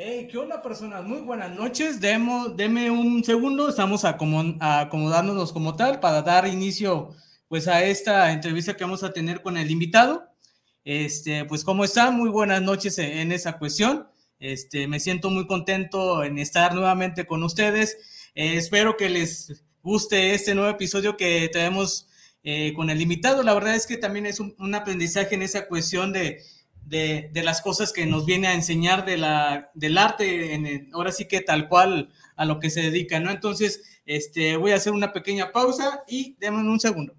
Hey, ¿qué onda, personas? Muy buenas noches. Demo, deme un segundo, estamos acomodándonos como tal para dar inicio pues a esta entrevista que vamos a tener con el invitado. Este, pues, ¿cómo están? Muy buenas noches en esa cuestión. Este, me siento muy contento en estar nuevamente con ustedes. Eh, espero que les guste este nuevo episodio que tenemos eh, con el invitado. La verdad es que también es un aprendizaje en esa cuestión de de, las cosas que nos viene a enseñar de la, del arte, en ahora sí que tal cual a lo que se dedica, ¿no? Entonces, este, voy a hacer una pequeña pausa y denme un segundo.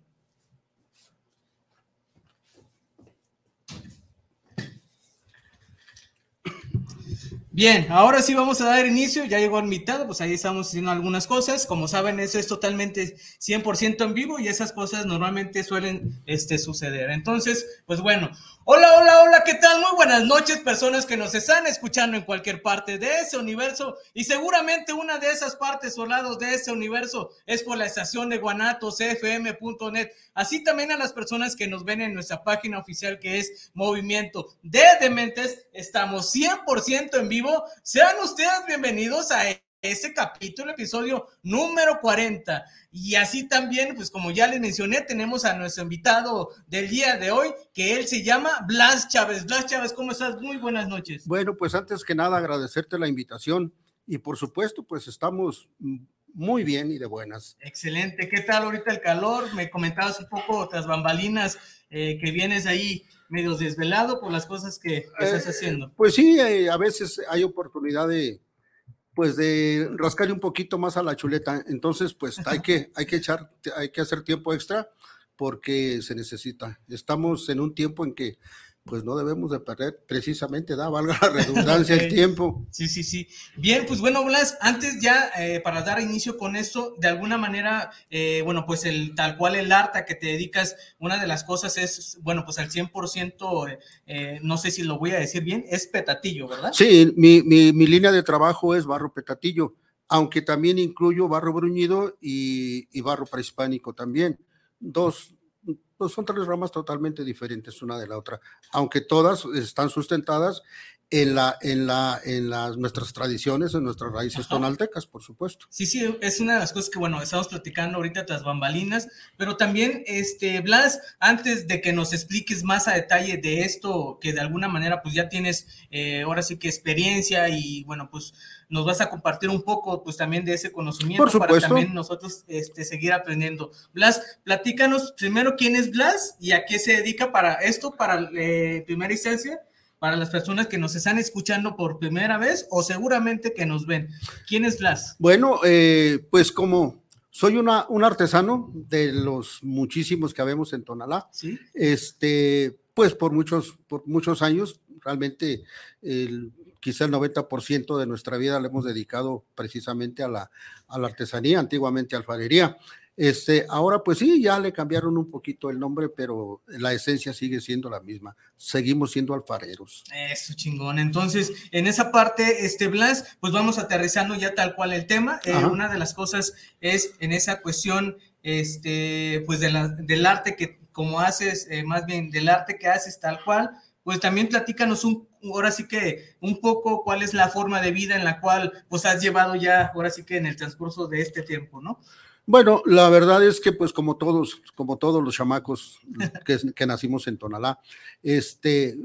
Bien, ahora sí vamos a dar inicio, ya llegó mitad, pues ahí estamos haciendo algunas cosas, como saben eso es totalmente 100% en vivo y esas cosas normalmente suelen este, suceder. Entonces, pues bueno, hola, hola, hola, ¿qué tal? Muy buenas noches personas que nos están escuchando en cualquier parte de ese universo. Y seguramente una de esas partes o lados de ese universo es por la estación de guanatosfm.net, así también a las personas que nos ven en nuestra página oficial que es Movimiento de Dementes, estamos 100% en vivo. Sean ustedes bienvenidos a ese capítulo, episodio número 40. Y así también, pues como ya les mencioné, tenemos a nuestro invitado del día de hoy, que él se llama Blas Chávez. Blas Chávez, ¿cómo estás? Muy buenas noches. Bueno, pues antes que nada agradecerte la invitación y por supuesto, pues estamos muy bien y de buenas. Excelente. ¿Qué tal ahorita el calor? Me comentabas un poco tras bambalinas eh, que vienes ahí medio desvelado por las cosas que, estás eh, haciendo. Pues sí, eh, a veces hay oportunidad de, pues de rascarle un poquito más a la chuleta. Entonces, pues hay que, hay que echar, hay que hacer tiempo extra porque se necesita. Estamos en un tiempo en que pues no debemos de perder precisamente, da, valga la redundancia, el tiempo. Sí, sí, sí. Bien, pues bueno, Blas, antes ya eh, para dar inicio con esto, de alguna manera, eh, bueno, pues el tal cual el arte a que te dedicas, una de las cosas es, bueno, pues al 100%, eh, no sé si lo voy a decir bien, es petatillo, ¿verdad? Sí, mi, mi, mi línea de trabajo es barro petatillo, aunque también incluyo barro bruñido y, y barro prehispánico también. Dos, pues son tres ramas totalmente diferentes una de la otra, aunque todas están sustentadas en la, en la, en las nuestras tradiciones, en nuestras raíces tonaltecas, por supuesto. Sí, sí, es una de las cosas que, bueno, estamos platicando ahorita tras bambalinas, pero también, este, Blas, antes de que nos expliques más a detalle de esto, que de alguna manera, pues ya tienes, eh, ahora sí que experiencia y, bueno, pues nos vas a compartir un poco, pues también de ese conocimiento por para también nosotros este, seguir aprendiendo. Blas, platícanos primero quién es Blas y a qué se dedica para esto, para eh, primera instancia para las personas que nos están escuchando por primera vez o seguramente que nos ven. ¿Quién es Blas? Bueno, eh, pues como soy una, un artesano de los muchísimos que habemos en Tonalá, ¿Sí? este, pues por muchos, por muchos años, realmente el, quizá el 90% de nuestra vida le hemos dedicado precisamente a la, a la artesanía, antiguamente alfarería. Este, ahora pues sí, ya le cambiaron un poquito el nombre, pero la esencia sigue siendo la misma. Seguimos siendo alfareros. Eso chingón. Entonces, en esa parte, este Blas, pues vamos aterrizando ya tal cual el tema. Eh, una de las cosas es en esa cuestión, este, pues de la, del arte que como haces, eh, más bien del arte que haces tal cual, pues también platícanos un, ahora sí que un poco cuál es la forma de vida en la cual pues has llevado ya, ahora sí que en el transcurso de este tiempo, ¿no? Bueno, la verdad es que pues como todos, como todos los chamacos que, que nacimos en Tonalá, este,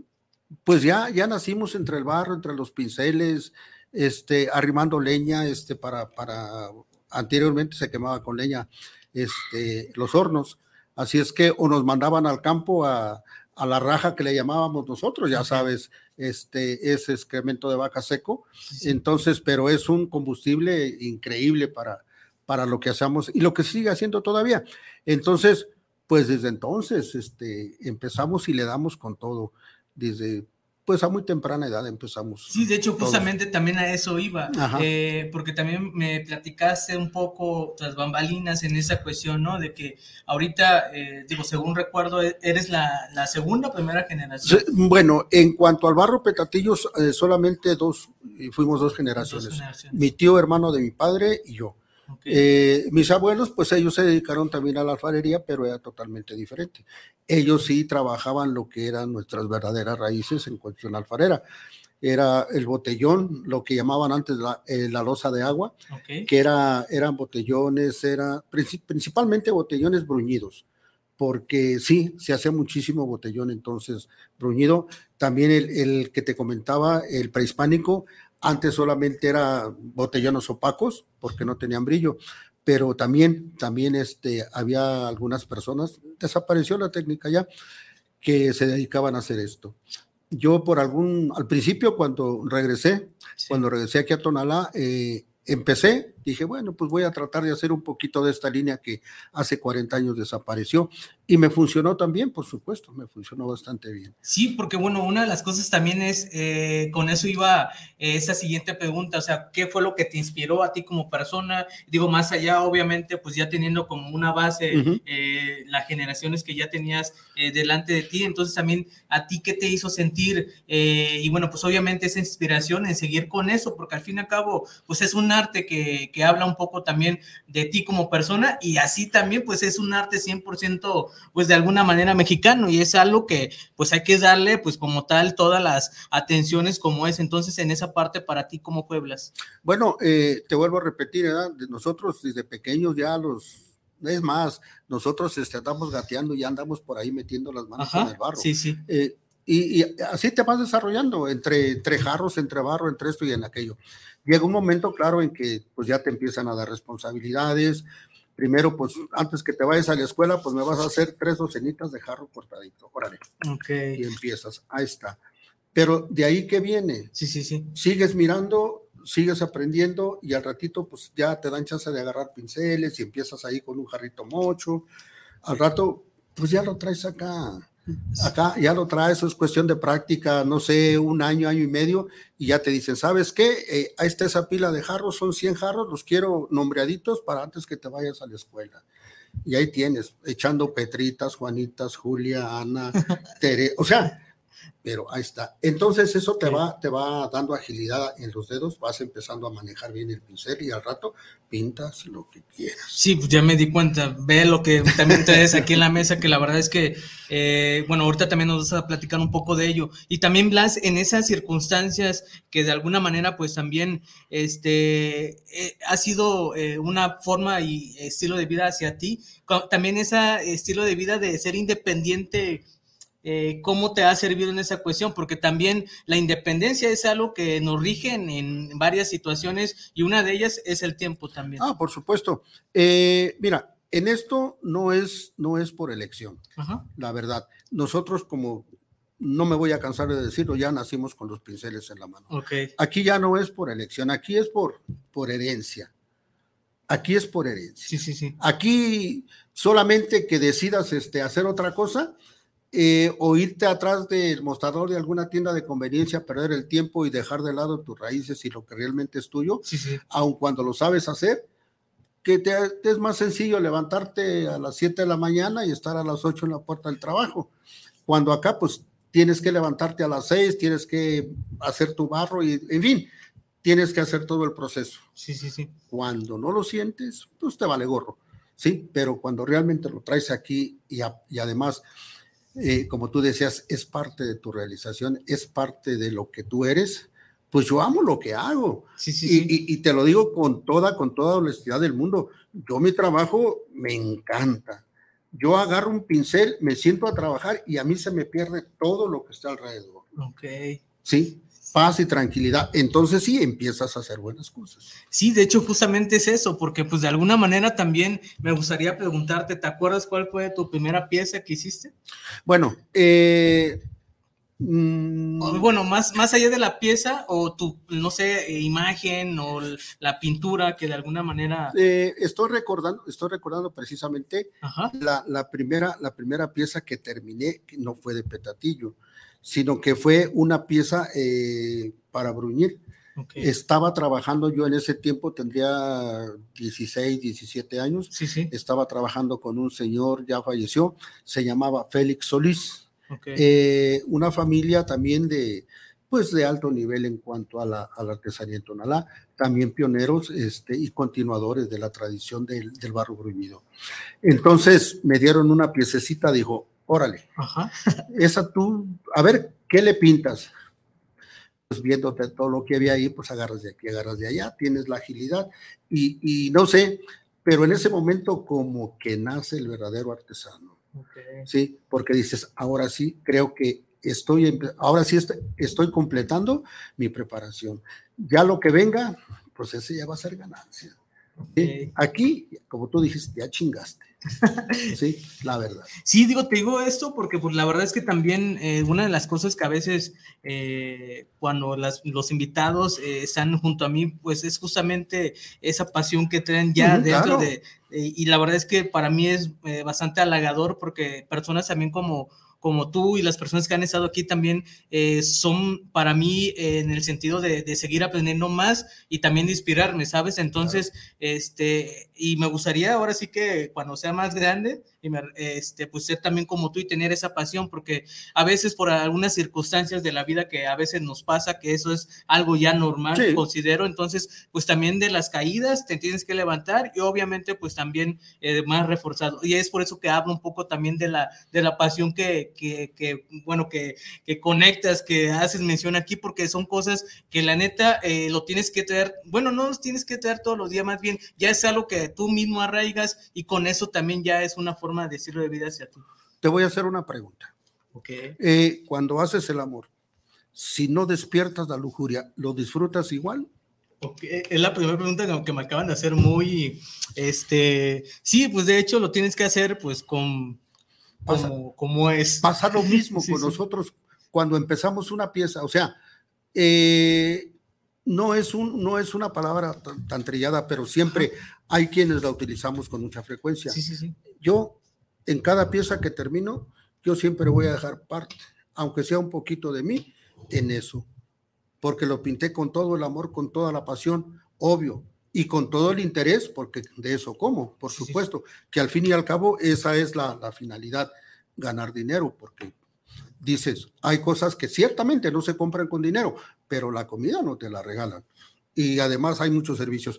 pues ya, ya nacimos entre el barro, entre los pinceles, este, arrimando leña, este, para, para, anteriormente se quemaba con leña, este, los hornos. Así es que o nos mandaban al campo a, a la raja que le llamábamos nosotros, ya sabes, este es excremento de vaca seco. Entonces, pero es un combustible increíble para, para lo que hacemos y lo que sigue haciendo todavía. Entonces, pues desde entonces este, empezamos y le damos con todo, desde pues a muy temprana edad empezamos. Sí, de hecho, justamente también a eso iba, eh, porque también me platicaste un poco tras bambalinas en esa cuestión, ¿no? De que ahorita, eh, digo, según recuerdo, e-, eres la, la segunda primera generación. bueno, en cuanto al barro Petatillos, eh, solamente dos, fuimos dos generaciones. dos generaciones. Mi tío hermano de mi padre y yo. Eh, mis abuelos, pues ellos se dedicaron también a la alfarería, pero era totalmente diferente. Ellos sí trabajaban lo que eran nuestras verdaderas raíces en cuestión alfarera. Era el botellón, lo que llamaban antes la, eh, la losa de agua, que era, eran botellones, era principalmente botellones bruñidos, porque sí, se hacía muchísimo botellón entonces bruñido. También el, el que te comentaba, el prehispánico, antes solamente era botellones opacos porque no tenían brillo, pero también, también este, había algunas personas, desapareció la técnica ya, que se dedicaban a hacer esto. Yo por algún, al principio cuando regresé, cuando regresé aquí a Tonalá, eh, empecé, dije, bueno, pues voy a tratar de hacer un poquito de esta línea que hace 40 años desapareció y me funcionó también, por supuesto, me funcionó bastante bien. Sí, porque bueno, una de las cosas también es, eh, con eso iba eh, esa siguiente pregunta, o sea, ¿qué fue lo que te inspiró a ti como persona? Digo, más allá, obviamente, pues ya teniendo como una base eh, las generaciones que ya tenías delante de ti, entonces también a ti, ¿qué te hizo sentir? y bueno, pues obviamente esa inspiración en seguir con eso, porque al fin y al cabo, pues es un arte que, que habla un poco también de ti como persona y así también, pues es un arte 100% pues de alguna manera mexicano y es algo que pues hay que darle pues como tal todas las atenciones como es. Entonces en esa parte para ti, ¿cómo pueblas? Bueno, eh, te vuelvo a repetir, ¿verdad? nosotros desde pequeños ya los... Es más, nosotros este, andamos gateando y andamos por ahí metiendo las manos en el barro. Sí, sí. Eh, y, y, así te vas desarrollando entre, entre jarros, entre barro, entre esto y en aquello. Llega un momento, claro, en que pues ya te empiezan a dar responsabilidades, primero, pues antes que te vayas a la escuela, pues me vas a hacer tres docenitas de jarro cortadito. Órale. Ok. Y empiezas. Ahí está. Pero de ahí que viene. Sí, sí, sí. Sigues mirando, sigues aprendiendo y al ratito, pues ya te dan chance de agarrar pinceles y empiezas ahí con un jarrito mocho. Al rato, pues ya lo traes acá Acá ya lo traes, es cuestión de práctica, no sé, un año, año y medio, y ya te dicen, ¿sabes qué? Eh, ahí está esa pila de jarros, son 100 jarros, los quiero nombreaditos para antes que te vayas a la escuela. Y ahí tienes, echando Petritas, Juanitas, Julia, Ana, Tere, o sea, pero ahí está. Entonces eso te va, te va dando agilidad en los dedos, vas empezando a manejar bien el pincel y al rato pintas lo que quieras. Sí, pues ya me di cuenta, ve lo que también traes aquí en la mesa, que la verdad es que, eh, bueno, ahorita también nos vas a platicar un poco de ello. Y también, Blas, en esas circunstancias que de alguna manera, pues también, este, eh, ha sido eh, una forma y estilo de vida hacia ti, también ese estilo de vida de ser independiente eh, cómo te ha servido en esa cuestión, porque también la independencia es algo que nos rige en, varias situaciones y una de ellas es el tiempo también. Ah, por supuesto. Eh, mira, en esto no es, no es por elección, la verdad. Nosotros como, no me voy a cansar de decirlo, ya nacimos con los pinceles en la mano. Aquí ya no es por elección, aquí es por, por herencia. Aquí es por herencia. Sí, sí, sí. Aquí solamente que decidas este, hacer otra cosa, eh, o irte atrás del mostrador de alguna tienda de conveniencia, perder el tiempo y dejar de lado tus raíces y lo que realmente es tuyo, aun cuando lo sabes hacer, que te, es más sencillo levantarte a las 7 de la mañana y estar a las 8 en la puerta del trabajo. Cuando acá, pues tienes que levantarte a las 6, tienes que hacer tu barro y, en fin, tienes que hacer todo el proceso. Sí, sí, sí. Cuando no lo sientes, pues te vale gorro, ¿sí? Pero cuando realmente lo traes aquí y, y además eh, como tú decías, es parte de tu realización, es parte de lo que tú eres, pues yo amo lo que hago. Sí, sí, y, sí. y- y te lo digo con toda, con toda honestidad del mundo. Yo mi trabajo me encanta. Yo agarro un pincel, me siento a trabajar y a mí se me pierde todo lo que está alrededor. Ok. ¿Sí? Paz y tranquilidad. Entonces sí, empiezas a hacer buenas cosas. Sí, de hecho justamente es eso, porque pues de alguna manera también me gustaría preguntarte, ¿te acuerdas cuál fue tu primera pieza que hiciste? Bueno, eh, mm, O, bueno, más, más allá de la pieza o tu, no sé, eh, imagen o la pintura que de alguna manera... eh, estoy recordando, estoy recordando precisamente la, la primera, la primera pieza que terminé, que no fue de petatillo, sino que fue una pieza eh, para bruñir. ok. Estaba trabajando yo en ese tiempo, tendría 16, 17 años. Sí, sí. Estaba trabajando con un señor, ya falleció, se llamaba Félix Solís. Eh, una familia también de, pues de alto nivel en cuanto a la, a la artesanía en Tonalá, también pioneros este, y continuadores de la tradición del, del barro bruñido. Entonces me dieron una piececita, dijo, órale, Ajá. esa tú, a ver, ¿qué le pintas? Pues viéndote todo lo que había ahí, pues agarras de aquí, agarras de allá, tienes la agilidad y, y no sé, pero en ese momento como que nace el verdadero artesano. ok. ¿sí? Porque dices, ahora sí, creo que estoy, ahora sí est- estoy completando mi preparación. Ya lo que venga, pues ese ya va a ser ganancia. Aquí, como tú dijiste, ya chingaste. Sí, la verdad. Sí, digo, te digo esto porque pues la verdad es que también eh, una de las cosas que a veces eh, cuando las- los invitados eh, están junto a mí, pues es justamente esa pasión que traen ya dentro claro. de, y la verdad es que para mí es bastante halagador porque personas también como como tú y las personas que han estado aquí también eh, son para mí eh, en el sentido de, de seguir aprendiendo más y también de inspirarme, ¿sabes? Entonces, este, y me gustaría ahora sí que cuando sea más grande, y me- este, pues ser también como tú y tener esa pasión, porque a veces por algunas circunstancias de la vida que a veces nos pasa, que eso es algo ya normal, Sí. considero, entonces, pues también de las caídas te tienes que levantar y obviamente pues también eh, más reforzado. Y es por eso que hablo un poco también de la, de la pasión que, que, que, bueno, que, que conectas, que haces mención aquí, porque son cosas que la neta eh, lo tienes que traer, bueno, no los tienes que traer todos los días, más bien ya es algo que tú mismo arraigas y con eso también ya es una forma de decirlo de vida hacia ti. Te voy a hacer una pregunta. Ok. Eh, cuando haces el amor, si no despiertas la lujuria, ¿lo disfrutas igual? Es la primera pregunta que- me acaban de hacer muy, este, sí, pues de hecho lo tienes que hacer pues con, Pasa- como, como es. Pasa lo mismo Sí, con sí. nosotros cuando empezamos una pieza. O sea, eh, no, es un, no es una palabra tan, tan trillada, pero siempre hay quienes la utilizamos con mucha frecuencia. Sí, sí, sí. Yo, en cada pieza que termino, yo siempre voy a dejar parte, aunque sea un poquito de mí, en eso. Porque lo pinté con todo el amor, con toda la pasión, obvio, y con todo el interés, porque de eso como, por sí. supuesto, que al fin y al cabo esa es la, la finalidad, ganar dinero, porque dices, hay cosas que ciertamente no se compran con dinero, pero la comida no te la regalan. Y además hay muchos servicios.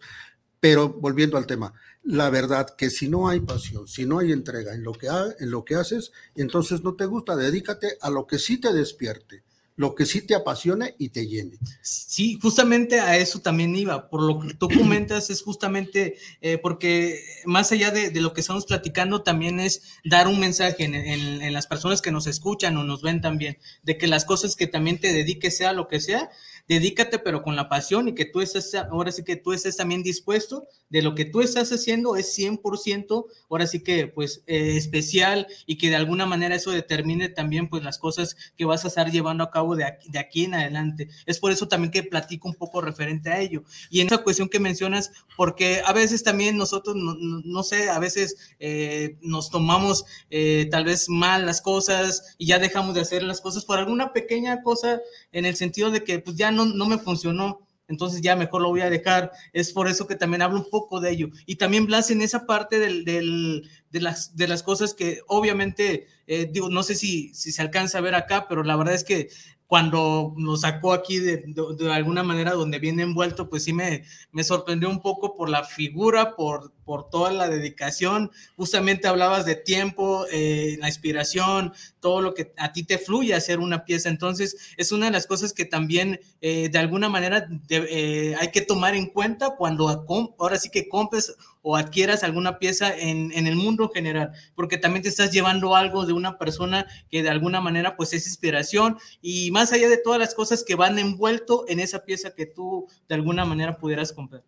Pero volviendo al tema, la verdad que si no hay pasión, si no hay entrega en lo que, ha- en lo que haces, entonces no te gusta, dedícate a lo que sí te despierte, lo que sí te apasione y te llene. Sí, justamente a eso también iba. Por lo que tú comentas, es justamente eh, porque más allá de, de lo que estamos platicando, también es dar un mensaje en, en- en las personas que nos escuchan o nos ven también, de que las cosas que también te dediques, sea lo que sea, dedícate, pero con la pasión y que tú estés, ahora sí que tú estés también dispuesto de lo que tú estás haciendo es 100%, ahora sí que pues eh, especial y que de alguna manera eso determine también pues las cosas que vas a estar llevando a cabo de aquí, de aquí en adelante. Es por eso también que platico un poco referente a ello. Y en esa cuestión que mencionas, porque a veces también nosotros, no, no- sé, a veces eh, nos tomamos eh, tal vez mal las cosas y ya dejamos de hacer las cosas por alguna pequeña cosa en el sentido de que pues ya no, no me funcionó. Entonces ya mejor lo voy a dejar. Es por eso que también hablo un poco de ello. Y también Blas en esa parte del, de, las, de las cosas que obviamente, eh, digo, no sé si, si se alcanza a ver acá, pero la verdad es que cuando nos sacó aquí de, de- de alguna manera donde viene envuelto, pues sí me, me sorprendió un poco por la figura, por por toda la dedicación. Justamente hablabas de tiempo, eh, la inspiración, todo lo que a ti te fluye hacer una pieza. Entonces, es una de las cosas que también eh, de alguna manera eh, hay que tomar en cuenta cuando ahora sí que compres o adquieras alguna pieza en, en, el mundo general, porque también te estás llevando algo de una persona que de alguna manera pues es inspiración y más allá de todas las cosas que van envuelto en esa pieza que tú de alguna manera pudieras comprar.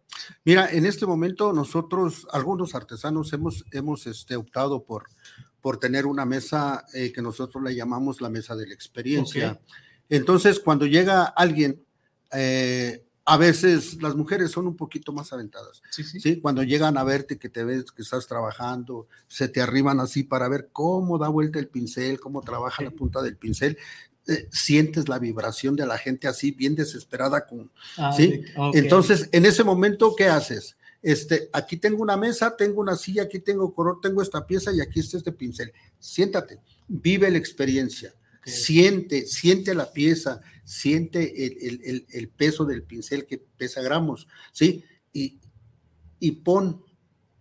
Mira, en este momento nosotros, algunos artesanos, hemos, hemos este, optado por, por tener una mesa eh, que nosotros le llamamos la mesa de la experiencia. Entonces, cuando llega alguien, eh, a veces las mujeres son un poquito más aventadas. Sí, Cuando llegan a verte que te ves que estás trabajando, se te arriban así para ver cómo da vuelta el pincel, cómo trabaja la punta del pincel. Eh, sientes la vibración de la gente así bien desesperada con, ah, ¿sí? Entonces, en ese momento, ¿qué haces? Este, aquí tengo una mesa, tengo una silla, aquí tengo color, tengo esta pieza y aquí está este pincel. Siéntate, vive la experiencia, siente, siente la pieza, siente el, peso del pincel que pesa gramos, ¿sí? Y, y pon,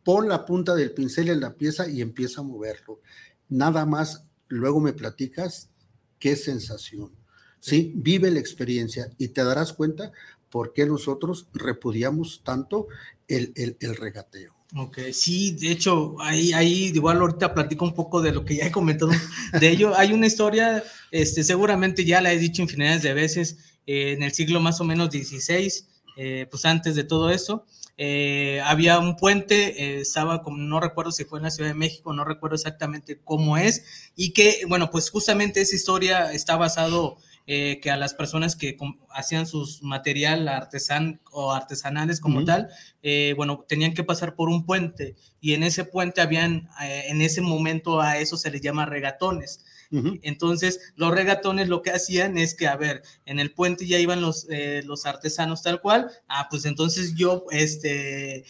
pon la punta del pincel en la pieza y empieza a moverlo. Nada más, luego me platicas qué sensación, ¿sí? Vive la experiencia y te darás cuenta por qué nosotros repudiamos tanto el, el regateo. Ok, sí, de hecho, ahí, ahí igual ahorita platico un poco de lo que ya he comentado de ello. Hay una historia, este, seguramente ya la he dicho infinidades de veces, eh, en el siglo más o menos XVI, eh, pues antes de todo eso, eh, había un puente, estaba como, no recuerdo si fue en la Ciudad de México, no recuerdo exactamente cómo es, y que, bueno, pues justamente esa historia está basado eh, que a las personas que hacían sus material artesan o artesanales como tal, eh, bueno, tenían que pasar por un puente. Y en ese puente habían, eh, en ese momento a eso se les llama regatones. Entonces, los regatones lo que hacían es que, a ver, en el puente ya iban los, los artesanos tal cual, ah, pues entonces yo, este,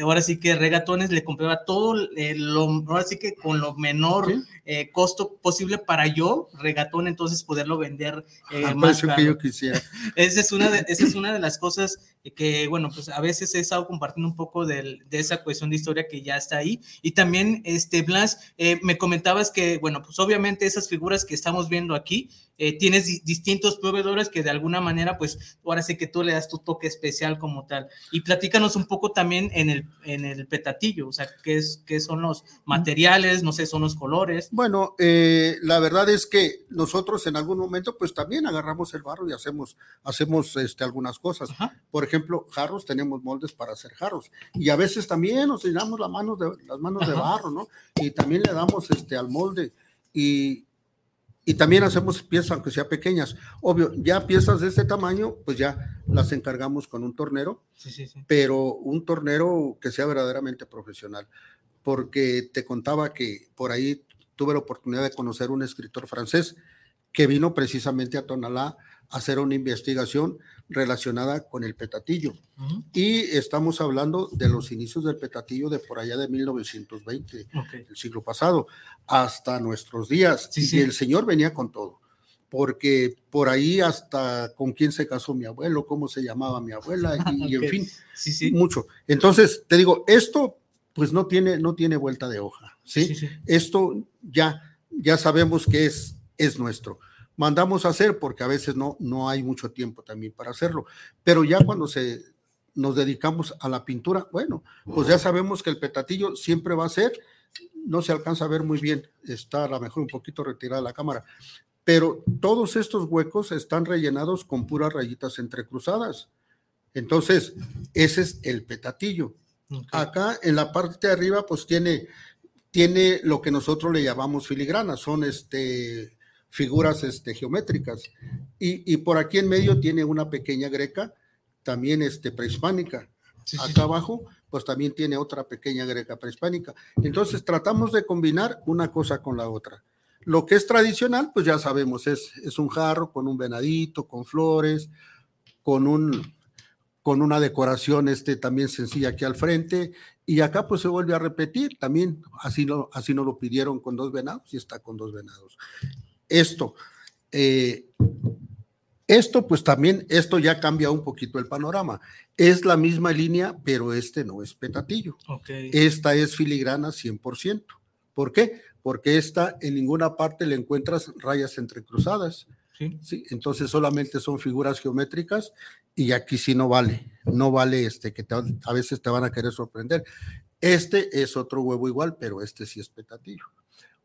ahora sí que regatones le compraba todo, lo, ahora sí que con lo menor eh, costo posible para yo, regatón, entonces poderlo vender eh, más que yo quisiera. esa, es una de, esa es una de las cosas que, bueno, pues a veces he estado compartiendo un poco de, de esa cuestión de historia que ya está ahí. Y también, este, Blas, eh, me comentabas que, bueno, pues obviamente esas figuras que estamos viendo aquí, eh, tienes distintos proveedores que de alguna manera, pues ahora sí que tú le das tu toque especial como tal. Y platícanos un poco también en el, en el petatillo, o sea, qué, es, qué son los materiales, no sé, son los colores. Bueno, eh, la verdad es que nosotros en algún momento, pues también agarramos el barro y hacemos, hacemos este, algunas cosas. Por ejemplo, jarros, tenemos moldes para hacer jarros. Y a veces también nos llenamos las manos de, las manos de barro, ¿no? Y también le damos este, al molde. Y, y también hacemos piezas, aunque sea pequeñas. Obvio, ya piezas de este tamaño, pues ya las encargamos con un tornero, pero un tornero que sea verdaderamente profesional. Porque te contaba que por ahí tuve la oportunidad de conocer un escritor francés que vino precisamente a Tonalá hacer una investigación relacionada con el petatillo. Y estamos hablando de los inicios del petatillo de por allá de 1920, el siglo pasado, hasta nuestros días. y el señor venía con todo, porque por ahí hasta con quién se casó mi abuelo, cómo se llamaba mi abuela, y, en fin, mucho. Entonces, te digo, esto pues no tiene, no tiene vuelta de hoja, ¿sí? Esto ya, ya sabemos que es, es nuestro mandamos a hacer porque a veces no, no hay mucho tiempo también para hacerlo. Pero ya cuando se, nos dedicamos a la pintura, bueno, pues ya sabemos que el petatillo siempre va a ser, no se alcanza a ver muy bien, está a lo mejor un poquito retirada la cámara, pero todos estos huecos están rellenados con puras rayitas entrecruzadas. Entonces, ese es el petatillo. Acá en la parte de arriba, pues tiene, tiene lo que nosotros le llamamos filigrana, son este figuras este, geométricas. Y, por aquí en medio tiene una pequeña greca, también este, prehispánica. Acá abajo, pues también tiene otra pequeña greca prehispánica. Entonces tratamos de combinar una cosa con la otra. Lo que es tradicional, pues ya sabemos, es, es un jarro con un venadito, con flores, con un con una decoración este también sencilla aquí al frente y acá pues se vuelve a repetir también así no así no lo pidieron con dos venados y está con dos venados esto. Eh, Esto, pues también, esto ya cambia un poquito el panorama. Es la misma línea, pero este no es petatillo. Esta es filigrana 100%. ¿Por qué? Porque esta en ninguna parte le encuentras rayas entrecruzadas. Sí. ¿sí? Entonces solamente son figuras geométricas y aquí sí no vale. No vale este que a veces te van a querer sorprender. Este es otro huevo igual, pero este sí es petatillo.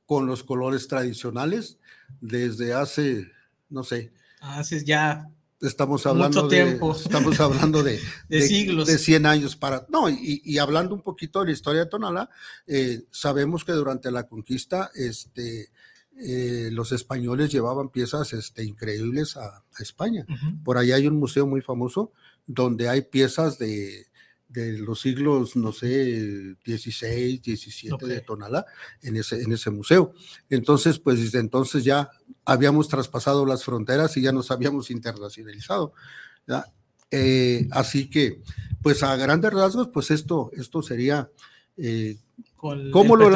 Con los colores tradicionales desde hace, no sé. Hace ya estamos hablando mucho tiempo. De, estamos hablando de, de, siglos. De 100 años para. No, y, y, hablando un poquito de la historia de Tonalá, eh, sabemos que durante la conquista, este. Eh, los españoles llevaban piezas este, increíbles a, a España. Por ahí hay un museo muy famoso donde hay piezas de, de los siglos, no sé, 16, 17 de Tonalá en ese, en ese museo. Entonces, pues desde entonces ya habíamos traspasado las fronteras y ya nos habíamos internacionalizado. Eh, así que, pues a grandes rasgos, pues esto, esto sería... Eh, ¿cómo, lo,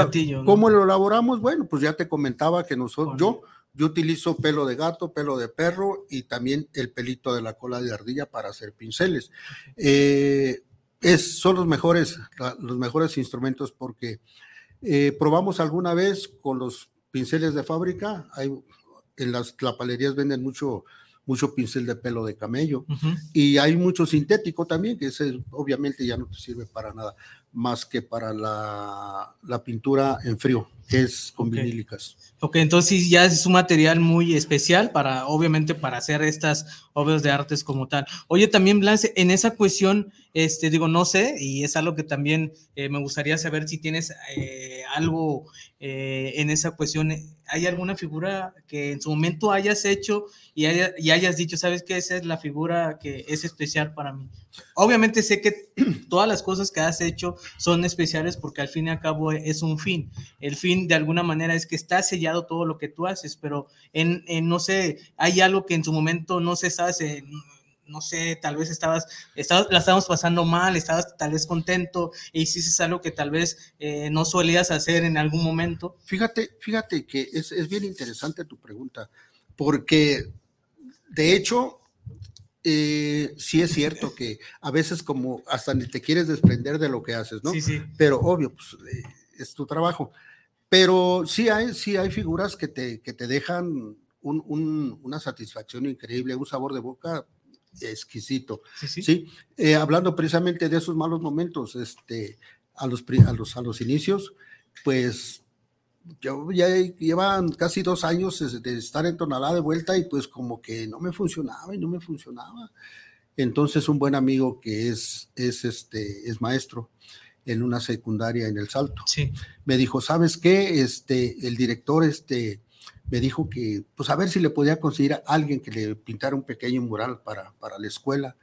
¿Cómo lo elaboramos? Bueno, pues ya te comentaba que nosotros, yo, yo utilizo pelo de gato, pelo de perro y también el pelito de la cola de ardilla para hacer pinceles. Eh, es, son los mejores, los mejores instrumentos porque eh, probamos alguna vez con los pinceles de fábrica. Hay, en las lapalerías venden mucho, mucho pincel de pelo de camello y hay mucho sintético también, que ese obviamente ya no te sirve para nada más que para la, la pintura en frío, que es con vinílicas. Ok, entonces ya es un material muy especial para, obviamente, para hacer estas obras de artes como tal. Oye, también, Blanche, en esa cuestión, este, digo, no sé, y es algo que también eh, me gustaría saber si tienes eh, algo eh, en esa cuestión. ¿Hay alguna figura que en su momento hayas hecho y, y hayas dicho, sabes que esa es la figura que es especial para mí? Obviamente sé que todas las cosas que has hecho son especiales porque al fin y al cabo es un fin. El fin de alguna manera es que está sellado todo lo que tú haces, pero en, no sé, hay algo que en su momento no sé, sabes, no sé, tal vez estabas, estabas, la estábamos pasando mal, estabas tal vez contento e hiciste algo que tal vez eh, no solías hacer en algún momento. Fíjate, fíjate que es, es bien interesante tu pregunta, porque de hecho eh, sí es cierto que a veces como hasta ni te quieres desprender de lo que haces, ¿no? Sí, sí. Pero obvio, pues eh, es tu trabajo. Pero sí hay, sí hay figuras que te, que te dejan una satisfacción increíble, un sabor de boca exquisito. Sí, sí. Eh, hablando precisamente de esos malos momentos, este, a los, a los, a los inicios, pues ya llevan casi dos años de estar en Tonalá de vuelta y pues como que no me funcionaba y no me funcionaba. Entonces un buen amigo que es, es, este, es maestro en una secundaria en El Salto, sí. me dijo, ¿sabes qué? Este, el director este, me dijo que, pues a ver si le podía conseguir a alguien que le pintara un pequeño mural para, para la escuela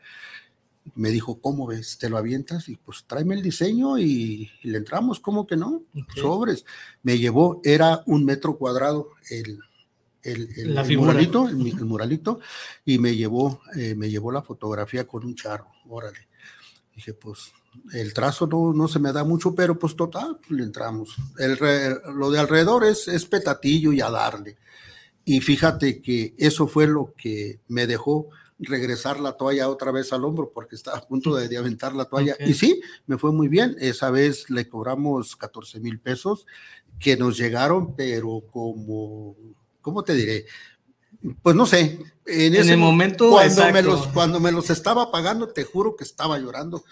me dijo, ¿cómo ves? ¿Te lo avientas? Y pues tráeme el diseño y, le entramos, ¿cómo que no? Sobres. Me llevó, era un metro cuadrado el, el, el, muralito, el, muralito, y me llevó, eh, me llevó la fotografía con un charro, órale. Dije, pues el trazo no, no se me da mucho, pero pues total, le entramos. El, lo de alrededor es, es petatillo y a darle. Y fíjate que eso fue lo que me dejó regresar la toalla otra vez al hombro porque estaba a punto de, aventar la toalla. Y sí, me fue muy bien. Esa vez le cobramos 14 mil pesos que nos llegaron, pero como, ¿cómo te diré? Pues no sé, en, ese el momento cuando me, los, cuando me los estaba pagando, te juro que estaba llorando.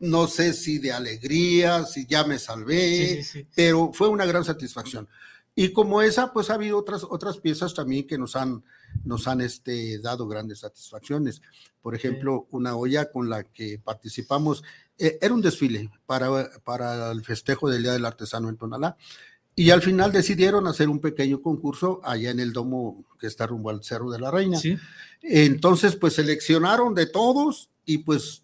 No sé si de alegría, si ya me salvé, pero fue una gran satisfacción. Y como esa, pues ha habido otras, otras piezas también que nos han, nos han este, dado grandes satisfacciones. Por ejemplo, una olla con la que participamos, eh, era un desfile para, para el festejo del Día del Artesano en Tonalá. Y al final decidieron hacer un pequeño concurso allá en el domo que está rumbo al Cerro de la Reina. Entonces, pues seleccionaron de todos y pues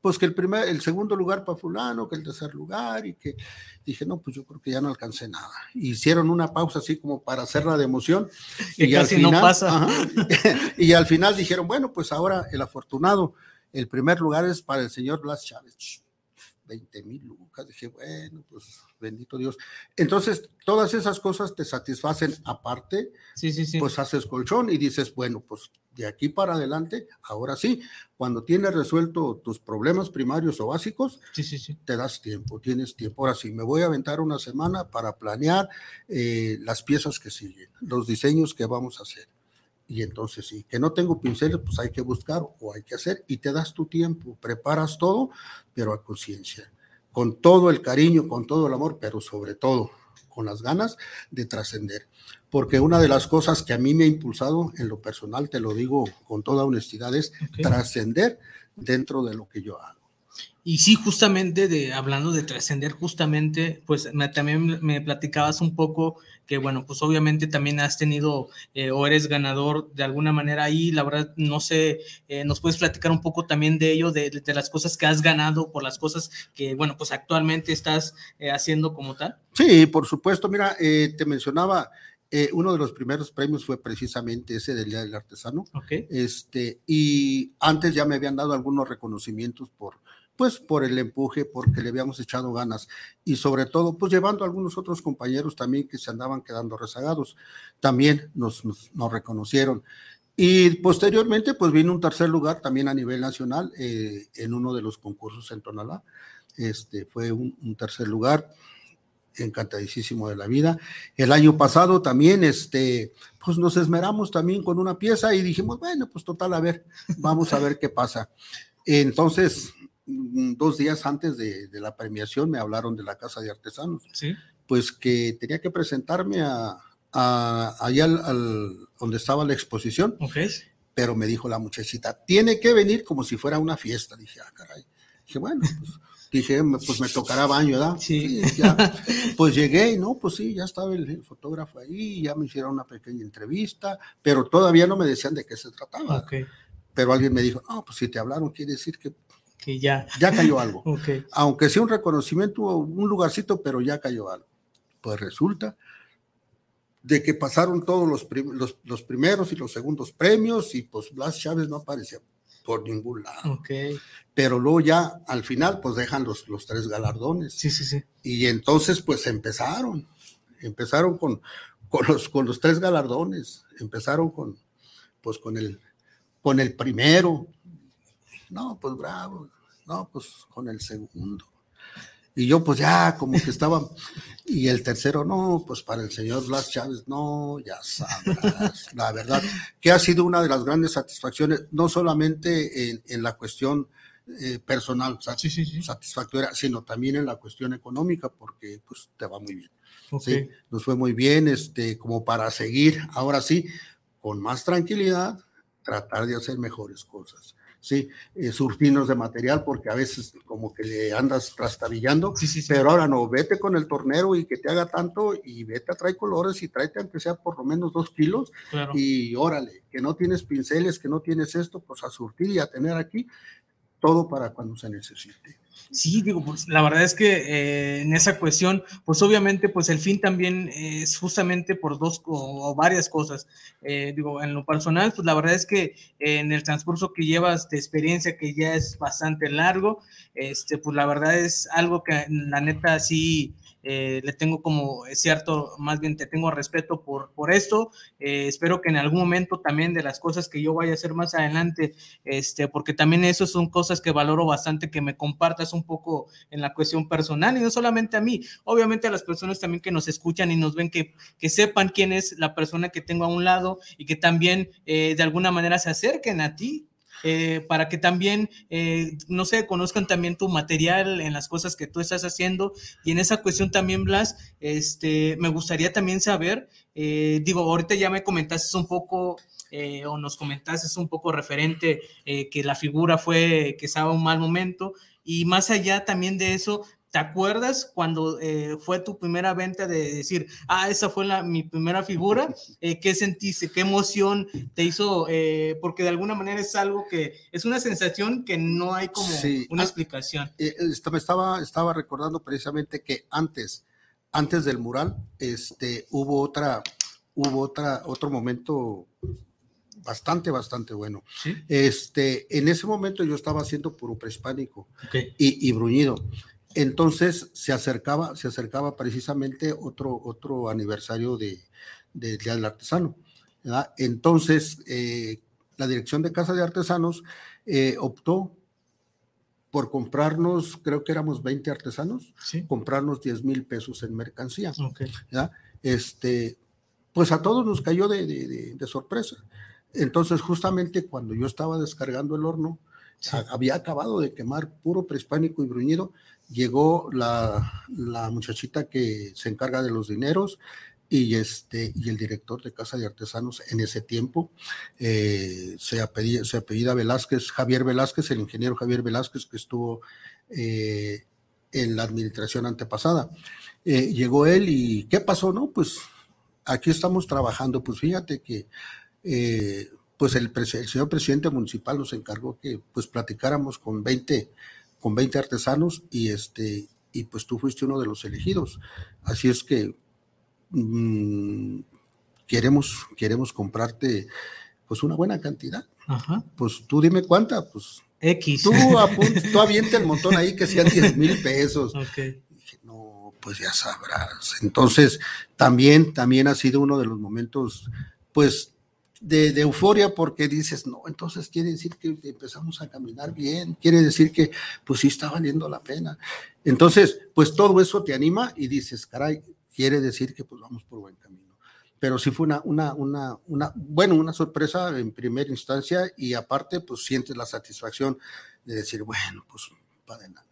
pues que el primer, el segundo lugar para fulano, que el tercer lugar, y que dije, no, pues yo creo que ya no alcancé nada. Hicieron una pausa así como para hacerla de emoción. y al final, no pasa. y al final dijeron, bueno, pues ahora el afortunado, el primer lugar es para el señor Blas Chávez. 20 mil lucas. Dije, bueno, pues bendito Dios. Entonces, todas esas cosas te satisfacen aparte. Sí, sí, sí. Pues haces colchón y dices, bueno, pues de aquí para adelante, ahora sí, cuando tienes resuelto tus problemas primarios o básicos, sí, sí, sí. te das tiempo, tienes tiempo. Ahora sí, me voy a aventar una semana para planear eh, las piezas que siguen, los diseños que vamos a hacer. Y entonces sí, que no tengo pinceles, pues hay que buscar o hay que hacer y te das tu tiempo, preparas todo, pero a conciencia, con todo el cariño, con todo el amor, pero sobre todo con las ganas de trascender porque una de las cosas que a mí me ha impulsado en lo personal, te lo digo con toda honestidad, es trascender dentro de lo que yo hago. Y sí, justamente de hablando de trascender, justamente, pues también me platicabas un poco que, bueno, pues obviamente también has tenido eh, o eres ganador de alguna manera ahí. La verdad, no sé, eh, nos puedes platicar un poco también de ello, de, de, las cosas que has ganado, por las cosas que, bueno, pues actualmente estás eh, haciendo como tal. Sí, por supuesto. Mira, te mencionaba eh, uno de los primeros premios fue precisamente ese del Día del Artesano. Este, y antes ya me habían dado algunos reconocimientos por, pues, por el empuje, porque le habíamos echado ganas. Y sobre todo, pues llevando a algunos otros compañeros también que se andaban quedando rezagados. También nos, nos, reconocieron. Y posteriormente, pues vino un tercer lugar también a nivel nacional eh, en uno de los concursos en Tonalá. Este, fue un, un tercer lugar encantadísimo de la vida. El año pasado también, este, pues nos esmeramos también con una pieza y dijimos, bueno, pues total, a ver, vamos a ver qué pasa. Entonces, mm, dos días antes de, la premiación me hablaron de la Casa de Artesanos. Sí. Pues que tenía que presentarme a, allá al, donde estaba la exposición. Okay. Pero me dijo la muchachita, tiene que venir como si fuera una fiesta. Dije, ah, caray. Dije, bueno, pues dije, pues me tocará baño, ¿verdad? Sí. ya. Pues llegué no, pues sí, ya estaba el, fotógrafo ahí, ya me hicieron una pequeña entrevista, pero todavía no me decían de qué se trataba. Okay. Pero alguien me dijo, no, pues si te hablaron, quiere decir que, que ya. ya cayó algo. Okay. Aunque sea un reconocimiento, un lugarcito, pero ya cayó algo. Pues resulta de que pasaron todos los, los, los primeros y los segundos premios y pues Blas Chávez no aparecía por ningún lado. Okay. Pero luego ya al final pues dejan los, los tres galardones. Sí, sí, sí. Y entonces pues empezaron, empezaron con, con, los, con los tres galardones, empezaron con, pues con el, con el primero. No, pues bravo, no, pues con el segundo. Y yo pues ya como que estaba, y el tercero no, pues para el señor Blas Chávez, no, ya sabrás, la verdad, que ha sido una de las grandes satisfacciones, no solamente en, en la cuestión eh, personal satisfactoria, sino también en la cuestión económica, porque pues te va muy bien. Sí, nos fue muy bien, este, como para seguir, ahora sí, con más tranquilidad, tratar de hacer mejores cosas sí, eh, surtirnos de material, porque a veces como que le andas trastabillando, pero ahora no, vete con el tornero y que te haga tanto y vete a traer colores y tráete aunque sea por lo menos dos kilos y órale, que no tienes pinceles, que no tienes esto, pues a surtir y a tener aquí todo para cuando se necesite. Sí, digo, pues la verdad es que eh, en esa cuestión, pues obviamente, pues el fin también es justamente por dos o, varias cosas. Eh, digo, en lo personal, pues la verdad es que en el transcurso que llevas de experiencia, que ya es bastante largo, este, pues la verdad es algo que la neta sí eh, le tengo como cierto, más bien te tengo respeto por, por esto. Eh, espero que en algún momento también de las cosas que yo vaya a hacer más adelante, este, porque también eso son cosas que valoro bastante que me compartas un poco en la cuestión personal y no solamente a mí, obviamente a las personas también que nos escuchan y nos ven que, que sepan quién es la persona que tengo a un lado y que también eh, de alguna manera se acerquen a ti eh, para que también, eh, no sé, conozcan también tu material en las cosas que tú estás haciendo. Y en esa cuestión también, Blas, este, me gustaría también saber, eh, digo, ahorita ya me comentaste un poco o nos comentaste un poco referente que la figura fue que estaba un mal momento y más allá también de eso, ¿Te acuerdas cuando eh, fue tu primera venta de decir, ah, esa fue la, mi primera figura? Eh, ¿Qué sentiste? ¿Qué emoción te hizo? Eh, porque de alguna manera es algo que es una sensación que no hay como una ah, explicación. estaba, estaba recordando precisamente que antes, antes del mural, este, hubo otra, hubo otra, otro momento bastante, bastante bueno. Este, en ese momento yo estaba haciendo puro prehispánico y, y, bruñido. Entonces se acercaba, se acercaba precisamente otro, otro aniversario de, Día del Artesano. Entonces, eh, la dirección de Casa de Artesanos eh, optó por comprarnos, creo que éramos 20 artesanos, comprarnos 10 mil pesos en mercancía. ¿ya? Este, pues a todos nos cayó de, sorpresa. Entonces, justamente cuando yo estaba descargando el horno, había acabado de quemar puro prehispánico y bruñido, llegó la, la, muchachita que se encarga de los dineros y, este, y el director de Casa de Artesanos en ese tiempo, eh, se, apellida, se apellida Velázquez, Javier Velázquez, el ingeniero Javier Velázquez que estuvo eh, en la administración antepasada. Eh, llegó él y ¿qué pasó? No, pues aquí estamos trabajando, pues fíjate que pues el, el, señor presidente municipal nos encargó que pues platicáramos con 20, con 20 artesanos y este y pues tú fuiste uno de los elegidos. Así es que Mm, queremos, queremos comprarte pues una buena cantidad. Pues tú dime cuánta, pues X. Tú, tú aviente el montón ahí que sean 10 mil pesos. Dije, no, pues ya sabrás. Entonces, también, también ha sido uno de los momentos, pues, de, euforia porque dices, no, entonces quiere decir que empezamos a caminar bien, quiere decir que pues sí está valiendo la pena. Entonces, pues todo eso te anima y dices, caray, quiere decir que pues vamos por buen camino. Pero sí fue una, una, una, una, bueno, una sorpresa en primera instancia y aparte pues sientes la satisfacción de decir, bueno, pues para adelante.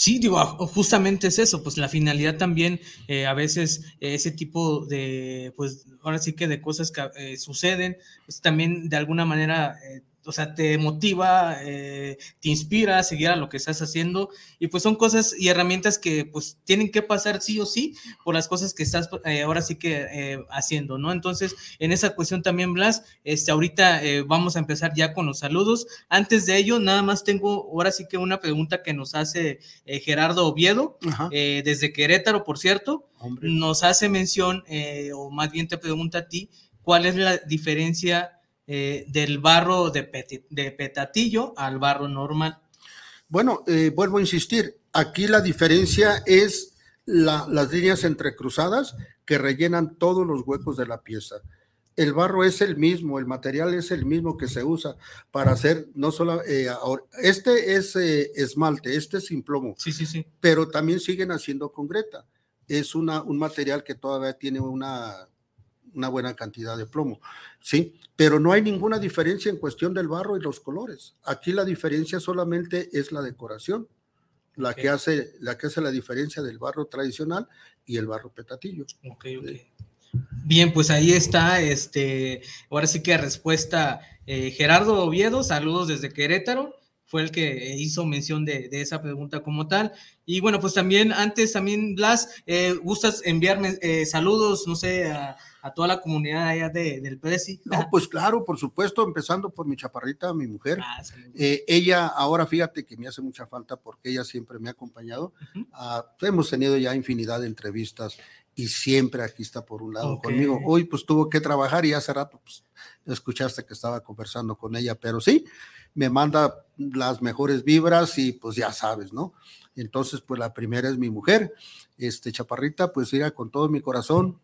Sí, digo, justamente es eso, pues la finalidad también, eh, a veces ese tipo de, pues ahora sí que de cosas que eh, suceden, pues también de alguna manera eh, o sea, te motiva, eh, te inspira a seguir a lo que estás haciendo y pues son cosas y herramientas que pues tienen que pasar sí o sí por las cosas que estás eh, ahora sí que eh, haciendo, ¿no? Entonces, en esa cuestión también, Blas, este, ahorita vamos a empezar ya con los saludos. Antes de ello, nada más tengo ahora sí que una pregunta que nos hace Gerardo Oviedo, desde Querétaro, por cierto, nos hace mención, o más bien te pregunta a ti, ¿cuál es la diferencia eh, del barro de, petatillo al barro normal. Bueno, eh, vuelvo a insistir, aquí la diferencia es las líneas entrecruzadas que rellenan todos los huecos de la pieza. El barro es el mismo, el material es el mismo que se usa para hacer, no solo, eh, este es esmalte, este es sin plomo, sí, sí, sí. pero también siguen haciendo concreta. Es una, un material que todavía tiene una una buena cantidad de plomo, ¿sí? Pero no hay ninguna diferencia en cuestión del barro y los colores. Aquí la diferencia solamente es la decoración, la, que, hace, la que hace la diferencia del barro tradicional y el barro petatillo. Ok, ok. Bien, pues ahí está, este, ahora sí que respuesta eh, Gerardo Oviedo, saludos desde Querétaro fue el que hizo mención de, esa pregunta como tal. Y bueno, pues también antes, también Blas, eh, ¿gustas enviarme eh, saludos, no sé, a, toda la comunidad allá del PDC? No, pues claro, por supuesto, empezando por mi chaparrita, mi mujer. Ah, eh, ella ahora, fíjate que me hace mucha falta porque ella siempre me ha acompañado. Ah, hemos tenido ya infinidad de entrevistas y siempre aquí está por un lado conmigo. Hoy pues tuvo que trabajar y hace rato pues escuchaste que estaba conversando con ella, pero sí, me manda las mejores vibras y pues ya sabes, ¿no? Entonces, pues la primera es mi mujer, este Chaparrita, pues mira, con todo mi corazón,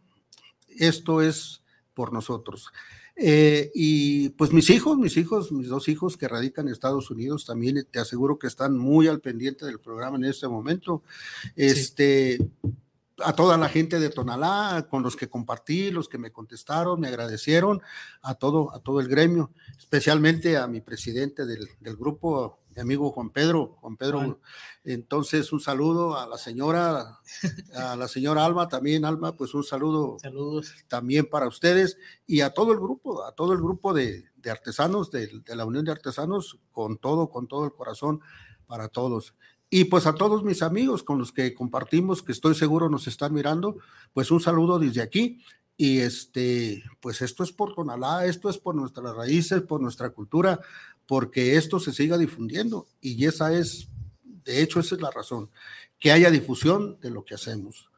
esto es por nosotros. Eh, y pues mis hijos, mis hijos, mis dos hijos que radican en Estados Unidos también te aseguro que están muy al pendiente del programa en este momento. Este, a toda la gente de Tonalá, con los que compartí, los que me contestaron, me agradecieron, a todo, a todo el gremio, especialmente a mi presidente del, grupo, mi amigo Juan Pedro, Juan Pedro. Entonces, un saludo a la señora, a la señora Alma, también Alma, pues un saludo Saludos. también para ustedes y a todo el grupo, a todo el grupo de, artesanos, de, de la Unión de Artesanos, con todo, con todo el corazón para todos. Y pues a todos mis amigos con los que compartimos, que estoy seguro nos están mirando, pues un saludo desde aquí. Y este, pues esto es por Tonalá, esto es por nuestras raíces, por nuestra cultura, porque esto se siga difundiendo. Y esa es, de hecho, esa es la razón, que haya difusión de lo que hacemos.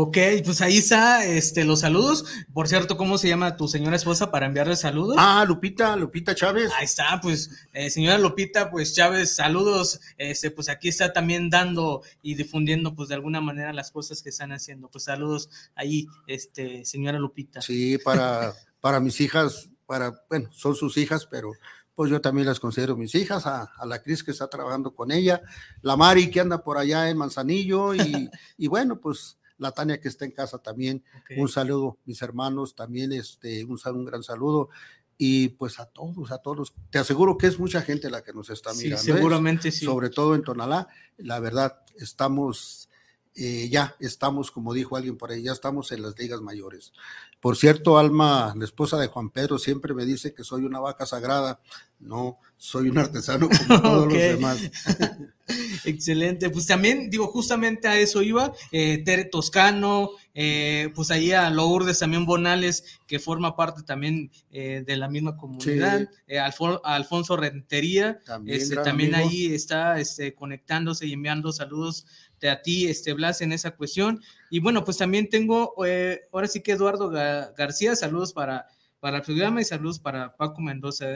Ok, pues ahí está, este, los saludos. Por cierto, ¿cómo se llama tu señora esposa para enviarle saludos? Ah, Lupita, Lupita Chávez. Ahí está, pues, eh, señora Lupita, pues Chávez, saludos. Este, pues aquí está también dando y difundiendo, pues de alguna manera las cosas que están haciendo. Pues saludos ahí, este, señora Lupita. Sí, para, para mis hijas para, bueno, son sus hijas, pero pues yo también las considero mis hijas, a, la Cris que está trabajando con ella, la Mari que anda por allá en Manzanillo y, y bueno, pues la Tania que está en casa también, un saludo, mis hermanos también, este, un, un gran saludo y pues a todos, a todos. Te aseguro que es mucha gente la que nos está mirando. Sí, seguramente sí. Sobre todo en Tonalá, la verdad, estamos, eh, ya estamos, como dijo alguien por ahí, ya estamos en las ligas mayores. Por cierto, Alma, la esposa de Juan Pedro, siempre me dice que soy una vaca sagrada. No, soy un artesano como todos los demás. Excelente, pues también digo, justamente a eso iba, eh, Tere Toscano, eh, pues ahí a Lourdes también Bonales, que forma parte también eh, de la misma comunidad, Alfonso Rentería, también, este, también ahí está este, conectándose y enviando saludos a ti, este Blas, en esa cuestión. Y bueno, pues también tengo, ahora sí que Eduardo García, saludos para para el programa y saludos para Paco Mendoza.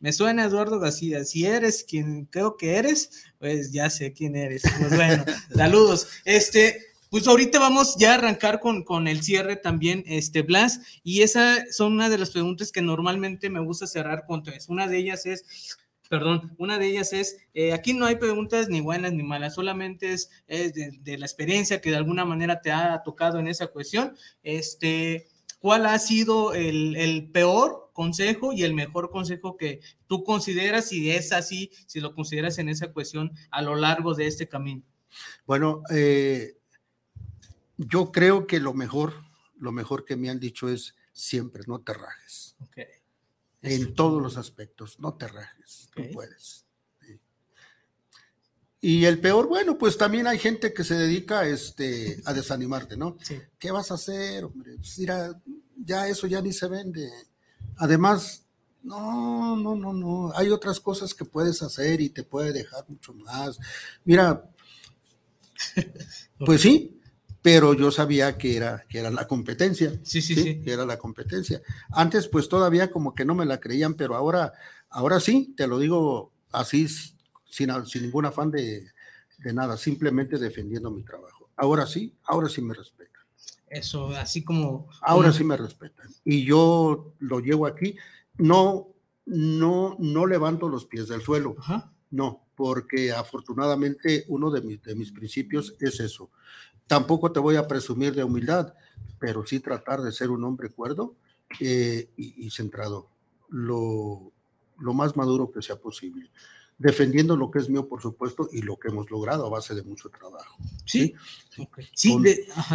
Me suena Eduardo García, si eres quien creo que eres, pues ya sé quién eres. Pues bueno, saludos. Este, pues ahorita vamos ya a arrancar con, con el cierre también, este Blas, y esa son una de las preguntas que normalmente me gusta cerrar con tres. Una de ellas es, perdón, una de ellas es, eh, aquí no hay preguntas ni buenas ni malas, solamente es, de, de, la experiencia que de alguna manera te ha tocado en esa cuestión. Este, ¿Cuál ha sido el, peor consejo y el mejor consejo que tú consideras, si es así, si lo consideras en esa cuestión a lo largo de este camino? Bueno, eh, yo creo que lo mejor, lo mejor que me han dicho es siempre no te rajes. En todos los aspectos, no te rajes, tú puedes. Y el peor, bueno, pues también hay gente que se dedica este, a desanimarte, ¿no? ¿Qué vas a hacer, hombre? Pues ya eso ya ni se vende. Además, no, no, no, no. Hay otras cosas que puedes hacer y te puede dejar mucho más. Mira, pues sí, pero yo sabía que era, que era la competencia. Sí, sí, sí, Que era la competencia. Antes, pues todavía como que no me la creían, pero ahora, ahora sí, te lo digo así sin, ningún afán de, nada, simplemente defendiendo mi trabajo. Ahora sí, ahora sí me respetan. Eso, así como... Ahora sí me respetan. Y yo lo llevo aquí. No, no, no levanto los pies del suelo. No, porque afortunadamente uno de mis, de mis principios es eso. Tampoco te voy a presumir de humildad, pero sí tratar de ser un hombre cuerdo eh, y, y, centrado, lo, lo más maduro que sea posible defendiendo lo que es mío, por supuesto, y lo que hemos logrado a base de mucho trabajo. Sí, sí,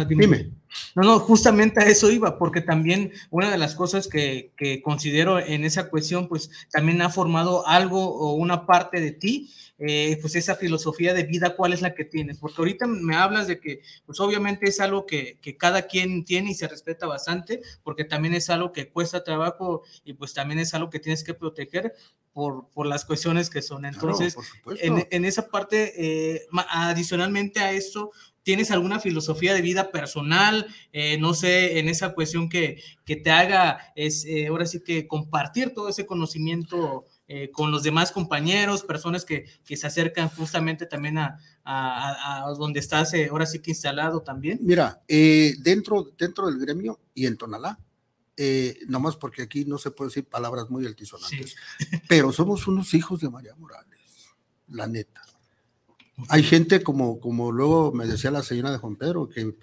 dime. No, no, justamente a eso iba, porque también una de las cosas que, que, considero en esa cuestión, pues también ha formado algo o una parte de ti, eh, pues esa filosofía de vida, ¿cuál es la que tienes? Porque ahorita me hablas de que, pues obviamente es algo que, que cada quien tiene y se respeta bastante, porque también es algo que cuesta trabajo y pues también es algo que tienes que proteger, por, por, las cuestiones que son. Entonces, en, en, esa parte, eh, adicionalmente a eso, ¿tienes alguna filosofía de vida personal? Eh, no sé, en esa cuestión que, que te haga, es, eh, ahora sí que compartir todo ese conocimiento con los demás compañeros, personas que, que se acercan justamente también a, a, a donde estás, ahora sí que instalado también. Mira, dentro, dentro del gremio y en Tonalá, eh, nomás porque aquí no se puede decir palabras muy altisonantes, pero somos unos hijos de María Morales, la neta. Hay gente como, como luego me decía la señora de Juan Pedro, que,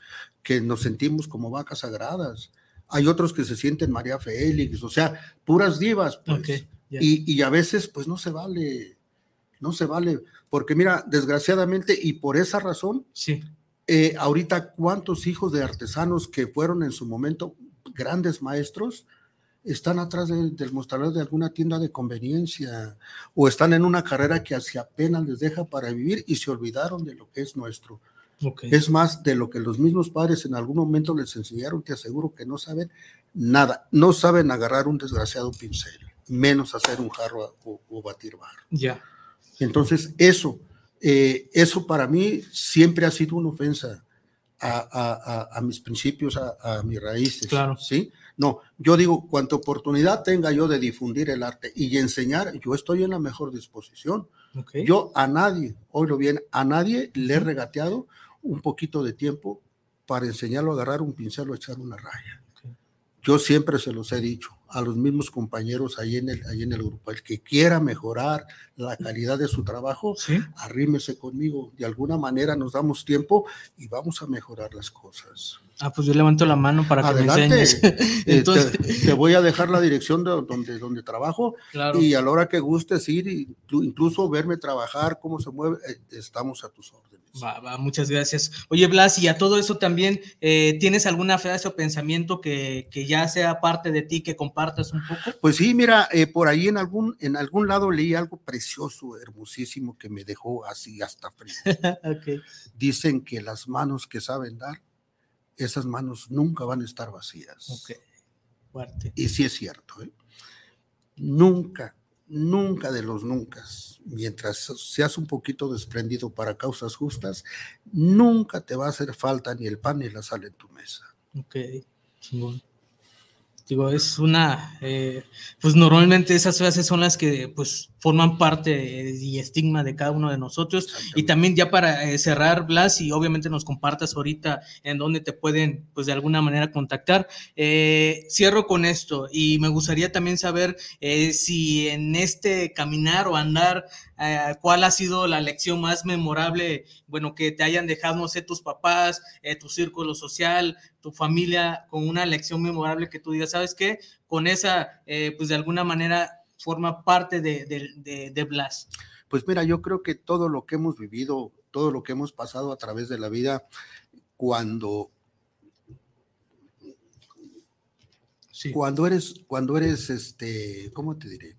que nos sentimos como vacas sagradas. Hay otros que se sienten María Félix, o sea, puras divas, pues. y, y, a veces, pues no se vale, no se vale, porque mira, desgraciadamente, y por esa razón, sí. Eh, ahorita cuántos hijos de artesanos que fueron en su momento grandes maestros están atrás del mostrador de alguna tienda de conveniencia o están en una carrera que hace apenas les deja para vivir y se olvidaron de lo que es nuestro. Es más de lo que los mismos padres en algún momento les enseñaron, te aseguro que no saben nada, no saben agarrar un desgraciado pincel, menos hacer un jarro o, batir barro. Ya. Entonces, eso, eh, eso para mí siempre ha sido una ofensa a, mis principios, a, mis raíces. Claro. ¿sí? No, yo digo, cuanta oportunidad tenga yo de difundir el arte y enseñar, yo estoy en la mejor disposición. Yo a nadie, oílo bien, a nadie le he regateado un poquito de tiempo para enseñarlo a agarrar un pincel o echar una raya. Yo siempre se los he dicho a los mismos compañeros ahí en el, ahí en el grupo, el que quiera mejorar la calidad de su trabajo, arrímese conmigo. De alguna manera nos damos tiempo y vamos a mejorar las cosas. Ah, pues yo levanto la mano para que me enseñes. Eh, te, voy a dejar la dirección de donde, donde trabajo y a la hora que gustes ir, incluso verme trabajar, cómo se mueve, eh, estamos a tus órdenes. Va, muchas gracias. Oye, Blas, y a todo eso también, eh, ¿tienes alguna frase o pensamiento que, ya sea parte de ti, que compartas un poco? Pues sí, mira, eh, por ahí en algún, en algún lado leí algo precioso, hermosísimo, que me dejó así hasta frío. Dicen que las manos que saben dar, esas manos nunca van a estar vacías. Ok, fuerte. Y sí es cierto, ¿eh? Nunca, nunca de los nunca, mientras seas un poquito desprendido para causas justas, nunca te va a hacer falta ni el pan ni la sal en tu mesa. Ok, Digo, es una, eh, pues normalmente esas frases son las que pues forman parte y estigma de cada uno de nosotros. Y también ya para eh, cerrar, Blas, y obviamente nos compartas ahorita en dónde te pueden pues de alguna manera contactar. Eh, cierro con esto y me gustaría también saber si en este caminar o andar, cuál ha sido la lección más memorable, bueno, que te hayan dejado, no sé, tus papás, tu círculo social, tu familia con una lección memorable que tú digas, ¿sabes qué? Con esa, eh, pues de alguna manera forma parte de, de, Blas. Pues mira, yo creo que todo lo que hemos vivido, todo lo que hemos pasado a través de la vida, cuando Cuando eres, cuando eres, este, ¿cómo te diré?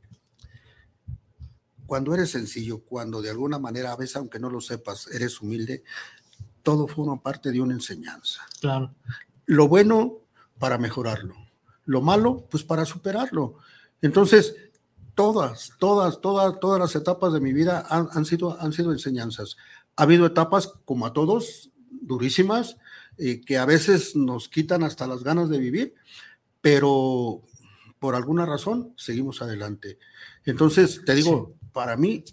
Cuando eres sencillo, cuando de alguna manera, a veces, aunque no lo sepas, eres humilde, todo forma parte de una enseñanza. Claro. Lo bueno para mejorarlo, lo malo pues para superarlo. Entonces, todas, todas, todas, todas las etapas de mi vida han, sido, han sido enseñanzas. Ha habido etapas, como a todos, durísimas, eh, que a veces nos quitan hasta las ganas de vivir, pero por alguna razón seguimos adelante. Entonces, te digo, para mí,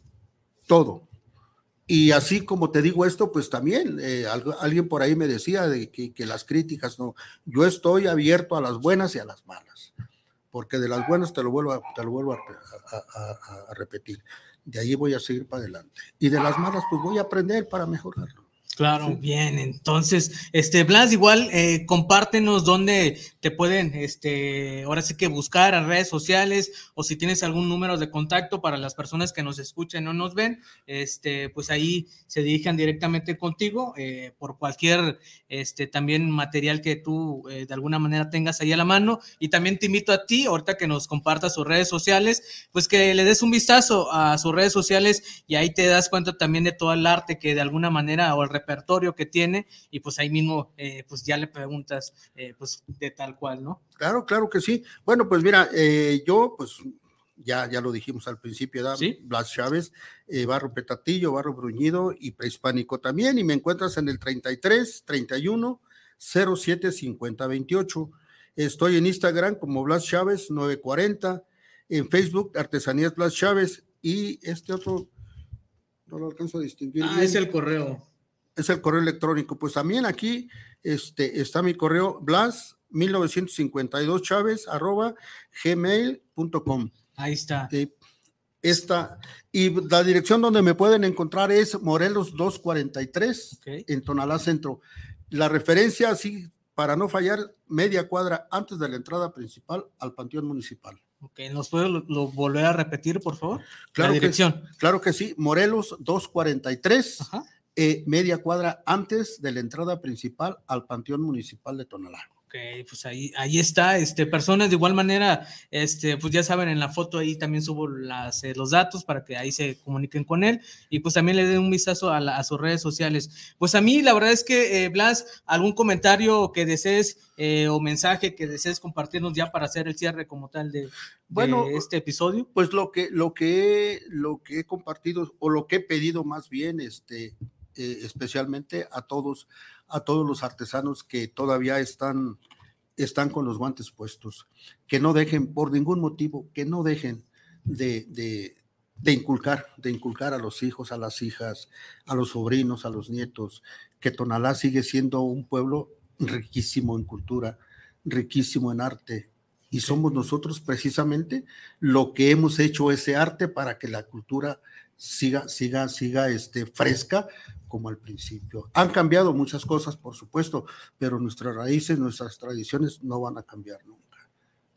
todo, y así como te digo esto, pues también eh, alguien por ahí me decía de que, las críticas no. Yo estoy abierto a las buenas y a las malas, porque de las buenas te lo vuelvo a, te lo vuelvo a repetir. De ahí voy a seguir para adelante. Y de las malas, pues voy a aprender para mejorarlo. Claro, bien. Entonces, este, Blas, igual, eh, compártenos dónde te pueden, este, ahora sí que buscar en redes sociales o si tienes algún número de contacto para las personas que nos escuchen o nos ven, este, pues ahí se dirijan directamente contigo eh, por cualquier, este, también material que tú eh, de alguna manera tengas ahí a la mano. Y también te invito a ti, ahorita que nos compartas sus redes sociales, pues que le des un vistazo a sus redes sociales y ahí te das cuenta también de todo el arte que de alguna manera o el repertorio que tiene y pues ahí mismo eh, pues ya le preguntas eh, pues de tal cual, ¿no? Claro, claro que sí. Bueno, pues mira, eh, yo pues ya, ya lo dijimos al principio, ¿da? Blas Chávez, Barro Petatillo, Barro Bruñido y Prehispánico también, y me encuentras en el 33 31 07 50 28. Estoy en Instagram como Blas Chávez 940, en Facebook Artesanías Blas Chávez y este otro no lo alcanzo a distinguir. Ah, es el correo es el correo electrónico. Pues también aquí este, está mi correo blas 1952 chávez arroba gmail.com. Ahí está. esta, y la dirección donde me pueden encontrar es Morelos 243 en Tonalá Centro. La referencia, así, para no fallar, media cuadra antes de la entrada principal al Panteón Municipal. Ok, ¿nos puede volver a repetir, por favor? Claro la dirección. claro que sí, Morelos 243. Ajá eh, media cuadra antes de la entrada principal al Panteón Municipal de Tonalá. Ok, pues ahí, ahí está, este, personas de igual manera, este, pues ya saben, en la foto ahí también subo las, eh, los datos para que ahí se comuniquen con él y pues también le den un vistazo a, sus redes sociales. Pues a mí la verdad es que, eh, Blas, algún comentario que desees o mensaje que desees compartirnos ya para hacer el cierre como tal de, bueno, este episodio. Pues lo que, lo que, lo que he compartido o lo que he pedido más bien, este, eh, especialmente a todos, a todos los artesanos que todavía están, están con los guantes puestos, que no dejen, por ningún motivo, que no dejen de, de, inculcar, de inculcar a los hijos, a las hijas, a los sobrinos, a los nietos, que Tonalá sigue siendo un pueblo riquísimo en cultura, riquísimo en arte. Y somos nosotros precisamente lo que hemos hecho ese arte para que la cultura siga, siga, siga este, fresca como al principio. Han cambiado muchas cosas, por supuesto, pero nuestras raíces, nuestras tradiciones no van a cambiar nunca.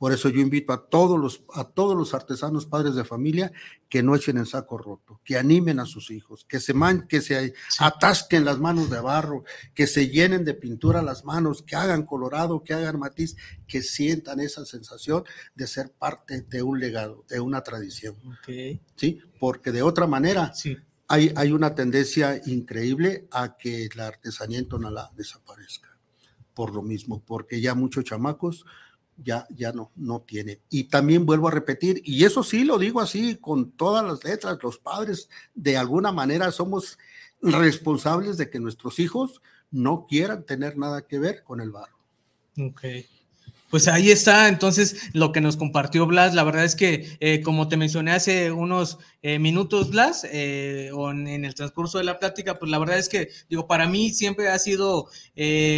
Por eso yo invito a todos los, a todos los artesanos, padres de familia, que no echen en saco roto, que animen a sus hijos, que se, man, que se atasquen las manos de barro, que se llenen de pintura las manos, que hagan colorado, que hagan matiz, que sientan esa sensación de ser parte de un legado, de una tradición. ¿Sí? Porque de otra manera, hay, una tendencia increíble a que la artesanía en Tonalá desaparezca. Por lo mismo, porque ya muchos chamacos ya, ya no, no tiene. Y también vuelvo a repetir, y eso sí lo digo así con todas las letras, los padres de alguna manera somos responsables de que nuestros hijos no quieran tener nada que ver con el barro. Ok. Pues ahí está, entonces, lo que nos compartió Blas. La verdad es que, eh, como te mencioné hace unos eh, minutos, Blas, eh, o en, el transcurso de la plática, pues la verdad es que, digo, para mí siempre ha sido,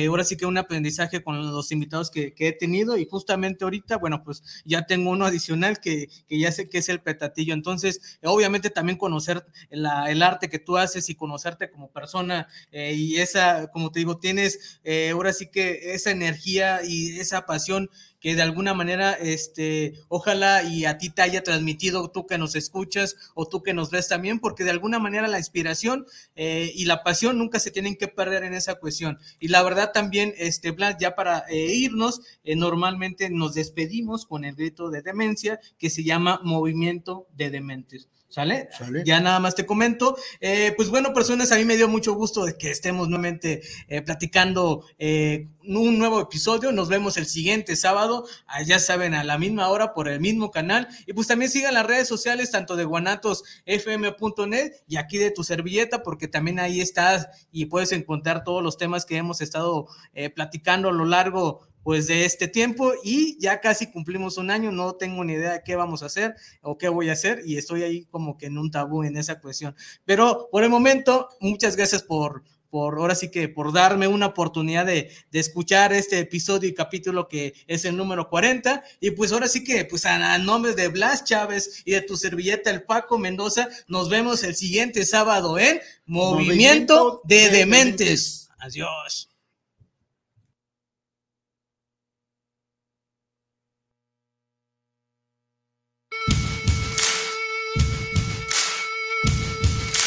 ahora sí que un aprendizaje con los invitados que, he tenido y justamente ahorita, bueno, pues ya tengo uno adicional que, que ya sé que es el petatillo. Entonces, obviamente también conocer el arte que tú haces y conocerte como persona y esa, como te digo, tienes ahora sí que esa energía y esa pasión que de alguna manera, este, ojalá y a ti te haya transmitido tú que nos escuchas o tú que nos ves también, porque de alguna manera la inspiración eh, y la pasión nunca se tienen que perder en esa cuestión. Y la verdad también, este, Blas, ya para eh, irnos, eh, normalmente nos despedimos con el grito de demencia que se llama Movimiento de Dementes. ¿Sale? Ya nada más te comento. Eh, pues bueno, personas, a mí me dio mucho gusto de que estemos nuevamente eh, platicando eh, un nuevo episodio. Nos vemos el siguiente sábado, ya saben, a la misma hora por el mismo canal. Y pues también sigan las redes sociales, tanto de guanatosfm.net y aquí de tu servilleta, porque también ahí estás y puedes encontrar todos los temas que hemos estado platicando a lo largo pues de este tiempo y ya casi cumplimos un año, no tengo ni idea de qué vamos a hacer o qué voy a hacer y estoy ahí como que en un tabú en esa cuestión. Pero por el momento, muchas gracias por, por ahora sí que por darme una oportunidad de, de, escuchar este episodio y capítulo que es el número 40. Y pues ahora sí que, pues a, nombre de Blas Chávez y de tu servilleta, el Paco Mendoza, nos vemos el siguiente sábado en Movimiento, de, Dementes. Adiós.